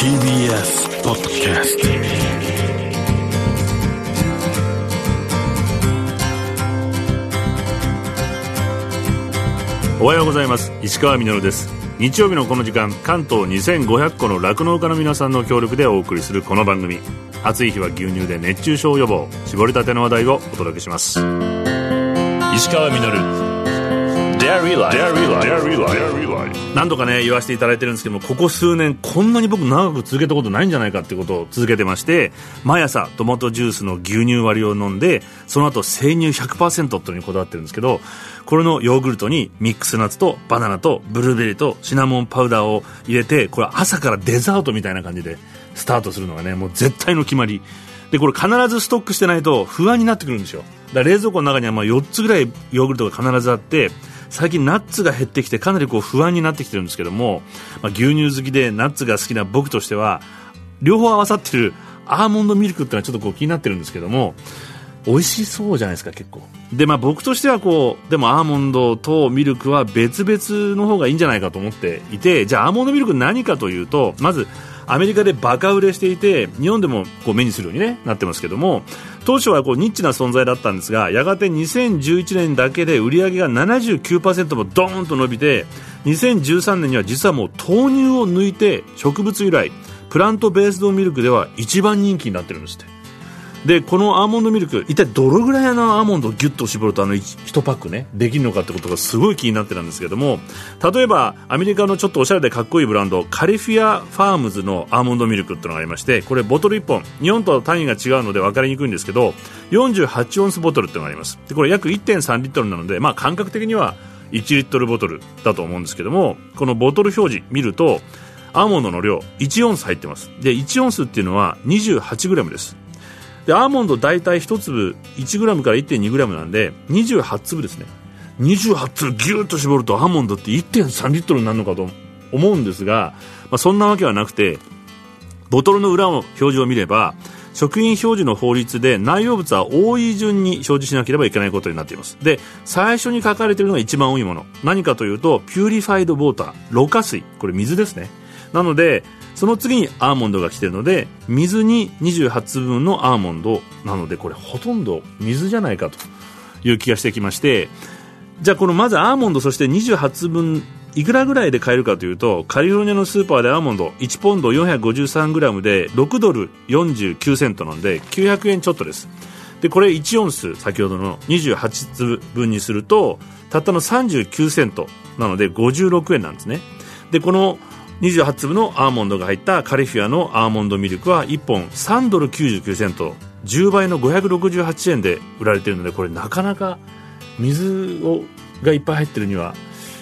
TBS ポッドキャストおはようございます。石川みです。日曜日のこの時間関東2500個の酪農家の皆さんの協力でお送りするこの番組。暑い日は牛乳で熱中症予防。絞りたての話題をお届けします。石川み何度かね言わせていただいてるんですけどもここ数年こんなに僕長く続けたことないんじゃないかってことを続けてまして毎朝トマトジュースの牛乳割りを飲んでその後生乳100%っていうのにこだわってるんですけどこれのヨーグルトにミックスナッツとバナナとブルーベリーとシナモンパウダーを入れてこれ朝からデザートみたいな感じでスタートするのがねもう絶対の決まり。でこれ必ずストックしてないと不安になってくるんですよ。だ冷蔵庫の中にはまあ4つぐらいヨーグルトが必ずあって最近ナッツが減ってきてかなりこう不安になってきてるんですけども、まあ、牛乳好きでナッツが好きな僕としては両方合わさってるアーモンドミルクってのはちょっとこう気になってるんですけども美味しそうじゃないですか結構。でまあ僕としてはこうでもアーモンドとミルクは別々の方がいいんじゃないかと思っていてじゃあアーモンドミルク何かというとまずアメリカでバカ売れしていて日本でもこう目にするように、ね、なってますけども当初はこうニッチな存在だったんですがやがて2011年だけで売り上げが79%もドーンと伸びて2013年には実はもう豆乳を抜いて植物由来プラントベースドミルクでは一番人気になってるんですって。でこのアーモンドミルク一体どのぐらいのアーモンドをギュッと絞るとあの 1, パックねできるのかってことがすごい気になってたんですけども例えばアメリカのちょっとおしゃれでかっこいいブランドカリフィアファームズのアーモンドミルクっていうのがありましてこれボトル1本日本と単位が違うので分かりにくいんですけど48オンスボトルっていうのがあります。でこれ約1.3リットルなので、まあ、感覚的には1リットルボトルだと思うんですけどもこのボトル表示見るとアーモンドの量1オンス入ってます。で1オンスっていうのは 28g です。でアーモンド大体1粒 1g から 1.2g なんで28粒ですね。28粒ギューッと絞るとアーモンドって1.3リットルになるのかと思うんですが、まあ、そんなわけはなくてボトルの裏の表示を見れば食品表示の法律で内容物は多い順に表示しなければいけないことになっています。で最初に書かれているのが一番多いもの。何かというとピューリファイドウォーター。ろ過水。これ水ですね。なのでその次にアーモンドが来てるので水に28粒分のアーモンドなのでこれほとんど水じゃないかという気がしてきましてじゃあこのまずアーモンドそして28分いくらぐらいで買えるかというとカリフォルニアのスーパーでアーモンド1ポンド 453g で6ドル49セントなんで900円ちょっとです。でこれ1オンス先ほどの28粒分にするとたったの39セントなので56円なんですね。でこの28粒のアーモンドが入ったカリフィアのアーモンドミルクは1本3ドル99セント10倍の568円で売られているのでこれなかなか水をがいっぱい入ってるには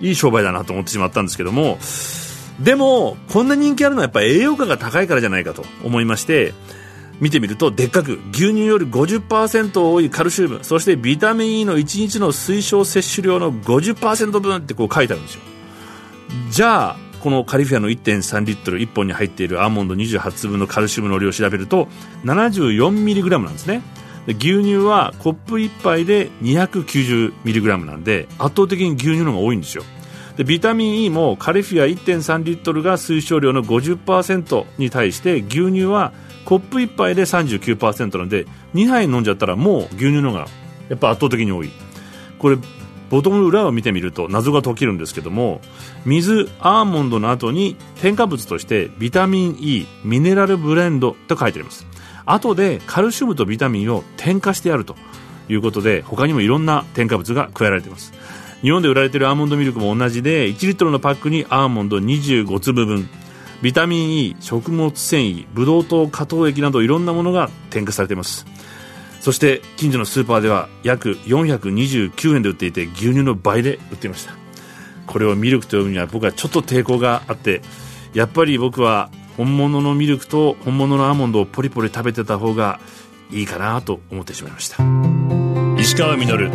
いい商売だなと思ってしまったんですけどもでもこんな人気あるのはやっぱ栄養価が高いからじゃないかと思いまして見てみるとでっかく牛乳より50%多いカルシウムそしてビタミン E の1日の推奨摂取量の50%分ってこう書いてあるんですよ。じゃあこのカリフィアの1.3リットル1本に入っているアーモンド28粒のカルシウムの量を調べると 74mg なんですね。牛乳はコップ1杯で 290mg なんで圧倒的に牛乳の方が多いんですよ。でビタミン E もカリフィア1.3リットルが推奨量の50%に対して牛乳はコップ1杯で39%なんで2杯飲んじゃったらもう牛乳の方がやっぱ圧倒的に多い。これボトムの裏を見てみると謎が解けるんですけども水アーモンドの後に添加物としてビタミン E ミネラルブレンドと書いてあります。後でカルシウムとビタミンを添加してやるということで他にもいろんな添加物が加えられています。日本で売られているアーモンドミルクも同じで1リットルのパックにアーモンド25粒分ビタミン E 食物繊維ブドウ糖果糖液などいろんなものが添加されています。そして近所のスーパーでは約429円で売っていて牛乳の倍で売っていました。これをミルクと呼ぶには僕はちょっと抵抗があってやっぱり僕は本物のミルクと本物のアーモンドをポリポリ食べてた方がいいかなと思ってしまいました。石川稔。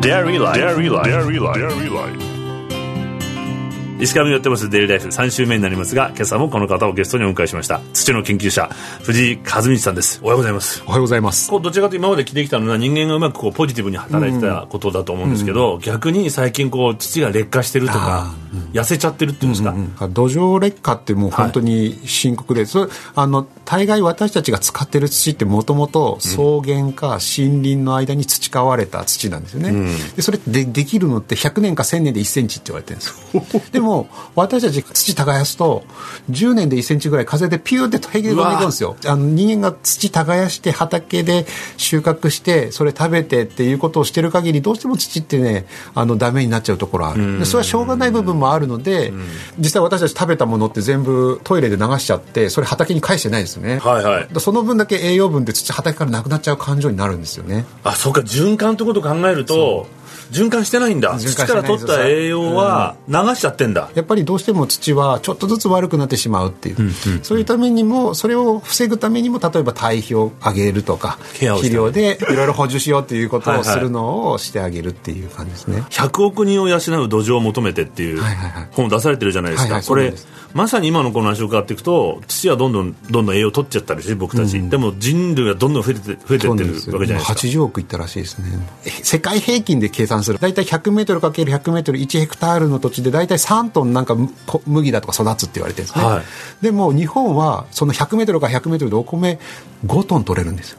Dairy Life 石川にやってますデイリーライフ3週目になりますが今朝もこの方をゲストにお迎えしました。土の研究者藤井和道さんです。おはようございます。おはようございます。こうどちらかというと今まで聞いてきたのは人間がうまくこうポジティブに働いてたことだと思うんですけど、逆に最近こう土が劣化してるとか、痩せちゃってるっていうんですか、土壌劣化ってもう本当に深刻で、それあの大概私たちが使ってる土ってもともと草原か森林の間に培われた土なんですよね、でそれでできるのって100年か1000年で1センチって言われてるんですよ。でも私たち土耕すと10年で1センチぐらい風でピューって平気で飛んでいくんですよ。あの人間が土耕して畑で収穫してそれ食べてっていうことをしてる限りどうしても土ってねあのダメになっちゃうところある。でそれはしょうがない部分もあるので実際私たち食べたものって全部トイレで流しちゃってそれ畑に返してないですよね、はいはい、その分だけ栄養分で土畑からなくなっちゃう感情になるんですよね。あそうか。循環ってことを考えると循環してないんだ。土から取った栄養は流しちゃってんだ、やっぱりどうしても土はちょっとずつ悪くなってしまうっていう、うんうんうん、そういうためにもそれを防ぐためにも例えば堆肥を上げるとか肥料でいろいろ補充しようっていうことをするのをしてあげるっていう感じですね、はいはい、100億人を養う土壌を求めてっていう本を出されてるじゃないですか、はいはいはい、これまさに今のこの話を伺っていくと土はどんどんどんどん栄養を取っちゃったりして僕たち、うん、でも人類はどんどん増えて増えてってるわけじゃないですか。80億いったらしいですね。世界平均で計算する。大体100メートルかける100メートル1ヘクタールの土地で大体3トンなんか麦だとか育つって言われてるんですね、はい、でも日本はその100メートルか100メートルでお米5トン取れるんですよ。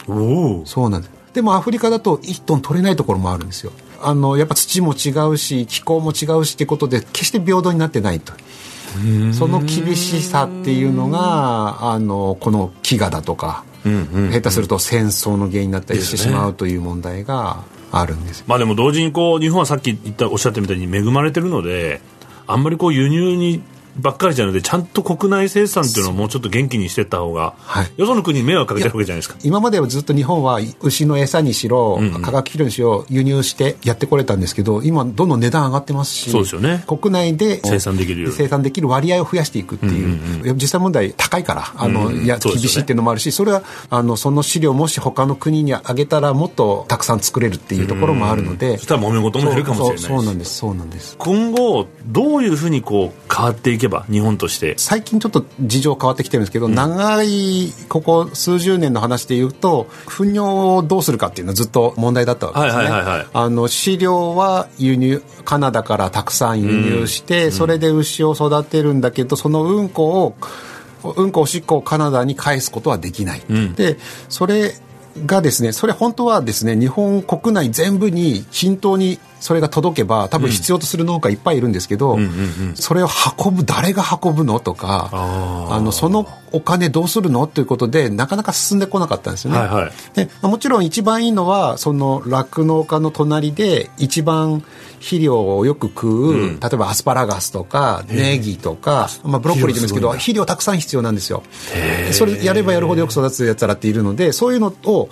そうなんです。でもアフリカだと1トン取れないところもあるんですよ。あのやっぱ土も違うし気候も違うしってことで決して平等になってないとその厳しさっていうのがあのこの飢餓だとか、下手すると戦争の原因になったりしてしまうという問題があるんです、まあでも同時にこう日本はさっき言ったおっしゃったみたいに恵まれてるのであんまりこう輸入にばっかりじゃなくてちゃんと国内生産っていうのをもうちょっと元気にしていった方が、はい、よその国に迷惑かけてるわけじゃないですか？今まではずっと日本は牛の餌にしろ、うん。うん、化学肥料にしろ輸入してやってこれたんですけど今どんどん値段上がってますしそうですよね。国内で生産できる生産できる割合を増やしていくっていう。うんうんうん、実際問題高いからあの、うんうん、いや厳しいっていうのもあるしそれはあのその飼料もし他の国にあげたらもっとたくさん作れるっていうところもあるので、そしたら揉め事も減るかもしれないそうなんですそうなんです。今後どういうふうにこう変わっていけば日本として。最近ちょっと事情変わってきてるんですけど、うん、長いここ数十年の話でいうと糞尿をどうするかっていうのはずっと問題だったわけですね、はいはいはいはい、あの飼料は輸入カナダからたくさん輸入して、うん、それで牛を育てるんだけどそのうんこをうんこおしっこをカナダに返すことはできない、うん、でそれがですねそれ本当はですね日本国内全部に均等にそれが届けば多分必要とする農家いっぱいいるんですけど、うん、それを運ぶ誰が運ぶのとかあのそのお金どうするのということでなかなか進んでこなかったんですよね。はいはい、でもちろん一番いいのはその酪農家の隣で一番肥料をよく食う、うん、例えばアスパラガスとかネギとか、まあ、ブロッコリーでもいいですけど肥料たくさん必要なんですよ。それやればやるほどよく育つやつらっているのでそういうのを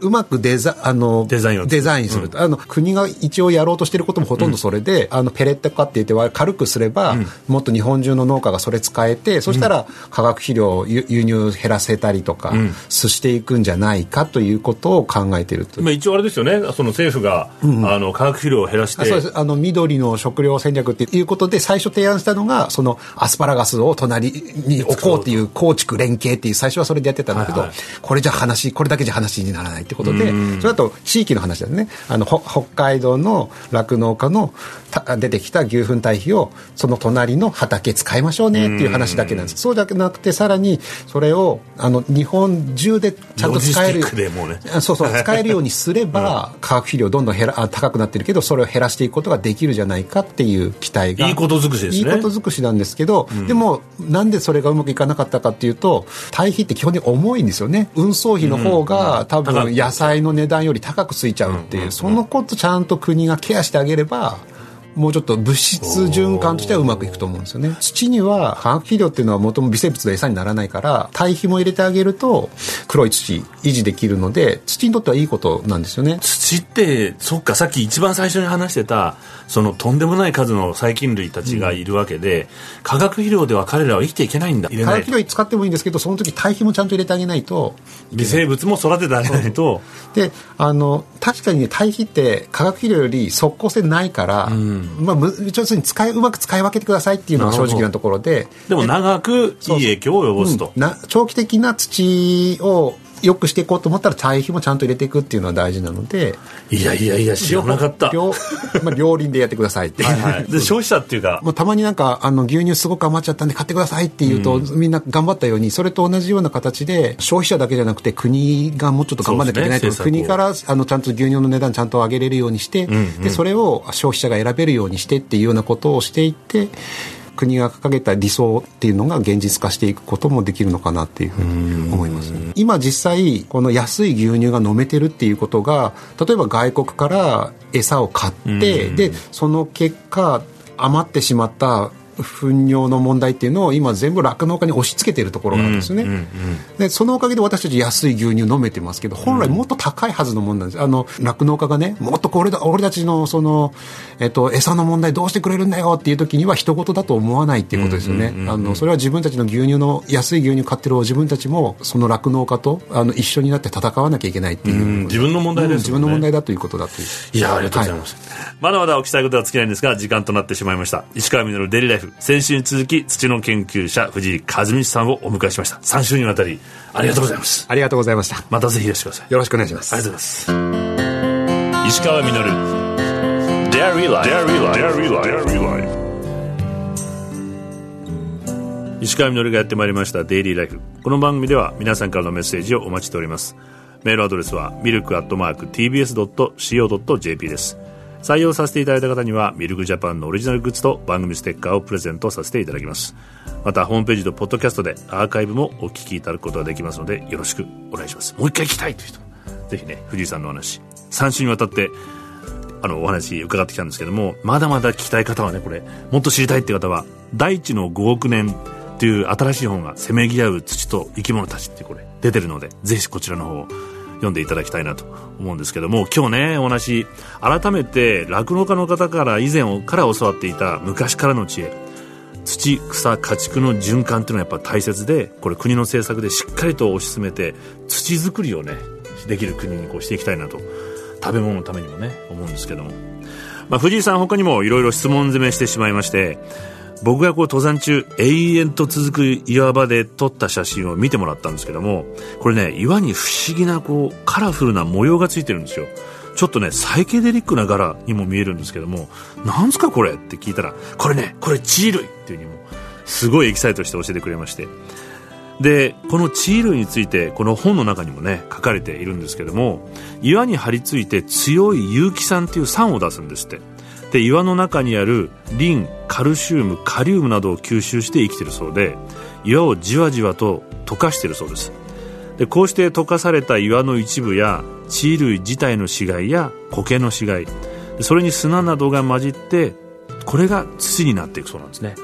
うまくデザあのデザインデザインする、うん、あの国が一応やろうとしてることもほとんどそれで、うん、あのペレット化って言って軽くすれば、うん、もっと日本中の農家がそれ使えてそしたら化学肥料を輸入減らせたりとか、すしていくんじゃないかということを考えていると、まあ、一応あれですよね。その政府が、あの化学肥料を減らして。そうです。あの緑の食料戦略っていうことで最初提案したのがそのアスパラガスを隣に置こうっていう構築連携っていう最初はそれでやってたんだけど、はいはい、これじゃ話これだけじゃ話にならないってことで、それだと地域の話ですね。あの北海道の酪農家の出てきた牛糞堆肥をその隣の畑使いましょうねっていう話だけなんです。そうじゃなくてさらにそれをあの日本中でちゃんと使える、ね、そうそう 使えるようにすれば、うん、化学肥料どんどん減ら高くなってるけどそれを減らしていくことができるじゃないかっていう期待がいいこと尽くしですね。いいこと尽くしなんですけど、うん、でもなんでそれがうまくいかなかったかっていうと堆肥って基本的に重いんですよね。運送費の方が、多分野菜の値段より高くついちゃうっていう、そのことちゃんと国がケアしてあげればもうちょっと物質循環としてはうまくいくと思うんですよね。土には化学肥料っていうのはもとも微生物の餌にならないから堆肥も入れてあげると黒い土維持できるので土にとってはいいことなんですよね。土ってそっかさっき一番最初に話してたそのとんでもない数の細菌類たちがいるわけで、うん、化学肥料では彼らは生きていけないんだ。化学肥料使ってもいいんですけどその時堆肥もちゃんと入れてあげないと。微生物も育ててあげないと。であの確かにね堆肥って化学肥料より即効性ないから、うんまあ、要するに使い、うまく使い分けてくださいっていうのが正直なところで。でも長くいい影響を及ぼすと。な長期的な土をよくしていこうと思ったら堆肥もちゃんと入れていくっていうのは大事なので。いやいやいや知らなかった。両,、まあ、両輪でやってくださいってはい、で消費者っていうか。もうたまになんかあの牛乳すごく余っちゃったんで買ってくださいって言うと、うん、みんな頑張ったようにそれと同じような形で消費者だけじゃなくて国がもうちょっと頑張らなきゃいけないと、ね、国からあのちゃんと牛乳の値段ちゃんと上げれるようにして、うんうん、でそれを消費者が選べるようにしてっていうようなことをしていって国が掲げた理想っていうのが現実化していくこともできるのかなっていうふうに思います、ね、今実際この安い牛乳が飲めてるっていうことが例えば外国から餌を買ってでその結果余ってしまった糞尿の問題っていうのを今全部酪農家に押し付けているところなんですね、うんうんうん、でそのおかげで私たち安い牛乳飲めてますけど本来もっと高いはずのもんなんです。あの酪農家がねもっとこれだ俺たちのその、えっと、餌の問題どうしてくれるんだよっていう時には人事だと思わないっていうことですよね、あのそれは自分たちの牛乳の安い牛乳買ってる自分たちもその酪農家とあの一緒になって戦わなきゃいけないっていう、自分の問題です、ね、自分の問題だということだという。いやありがとうございます、はい、まだまだお聞きしたいことは尽きないんですが時間となってしまいました。石川稔デイリーライフ先週に続きき土の研究者藤井和道さんをお迎えしました。3週にわたりありがとうございます。ありがとうございました。またぜひいらしてください。よろしくお願いします。ありがとうございます。石川稔 Dairy Life 石川稔がやってまいりましたデイリーライフこの番組では皆さんからのメッセージをお待ちしております。メールアドレスはミルクアットマーク TBS.CO.JP です採用させていただいた方にはミルクジャパンのオリジナルグッズと番組ステッカーをプレゼントさせていただきます。またホームページとポッドキャストでアーカイブもお聞きいただくことができますのでよろしくお願いします。もう一回聞きたいという人ぜひね藤井さんのお話3週にわたってあのお話伺ってきたんです。けどもまだまだ聞きたい方はねこれもっと知りたいって方は大地の5億年っていう新しい本がせめぎ合う土と生き物たちってこれ出てるのでぜひこちらの方を読んでいただきたいなと思うんですけども今日ねお話改めて酪農家の方から以前から教わっていた昔からの知恵。土草家畜の循環っていうのはやっぱ大切でこれ国の政策でしっかりと推し進めて土作りをねできる国にこうしていきたいなと食べ物のためにもね思うんですけども、まあ、藤井さん他にもいろいろ質問攻めしてしまいまして僕がこう登山中永遠と続く岩場で撮った写真を見てもらったんですけどもこれね岩に不思議なこうカラフルな模様がついてるんですよ。ちょっとねサイケデリックな柄にも見えるんですけどもなんすかこれって聞いたらこれねこれ地衣類っていうにもすごいエキサイトして教えてくれまして。でこの地衣類についてこの本の中にもね書かれているんですけども岩に張り付いて強い有機酸っていう酸を出すんですって。で岩の中にあるリンカルシウムカリウムなどを吸収して生きてるそうで岩をじわじわと溶かしているそうです。でこうして溶かされた岩の一部や地衣類自体の死骸や苔の死骸それに砂などが混じってこれが土になっていくそうなんですね。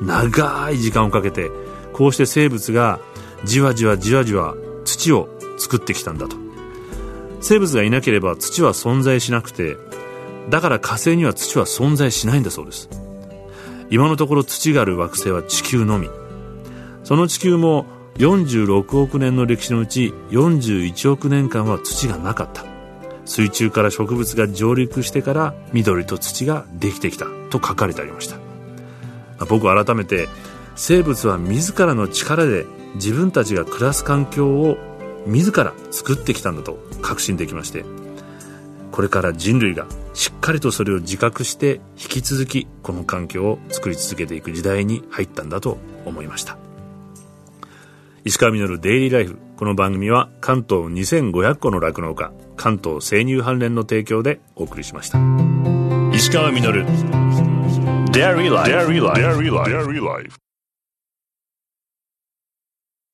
長い時間をかけてこうして生物がじわじわじわじわ土を作ってきたんだと。生物がいなければ土は存在しなくてだから火星には土は存在しないんだそうです。今のところ土がある惑星は地球のみ。その地球も46億年の歴史のうち41億年間は土がなかった。水中から植物が上陸してから緑と土ができてきたと書かれてありました。僕は改めて生物は自らの力で自分たちが暮らす環境を自ら作ってきたんだと確信できましてこれから人類がしっかりとそれを自覚して引き続きこの環境を作り続けていく時代に入ったんだと思いました。石川稔デイリーライフこの番組は関東2500個の酪農家関東生乳関連の提供でお送りしました。石川稔 Dairy Life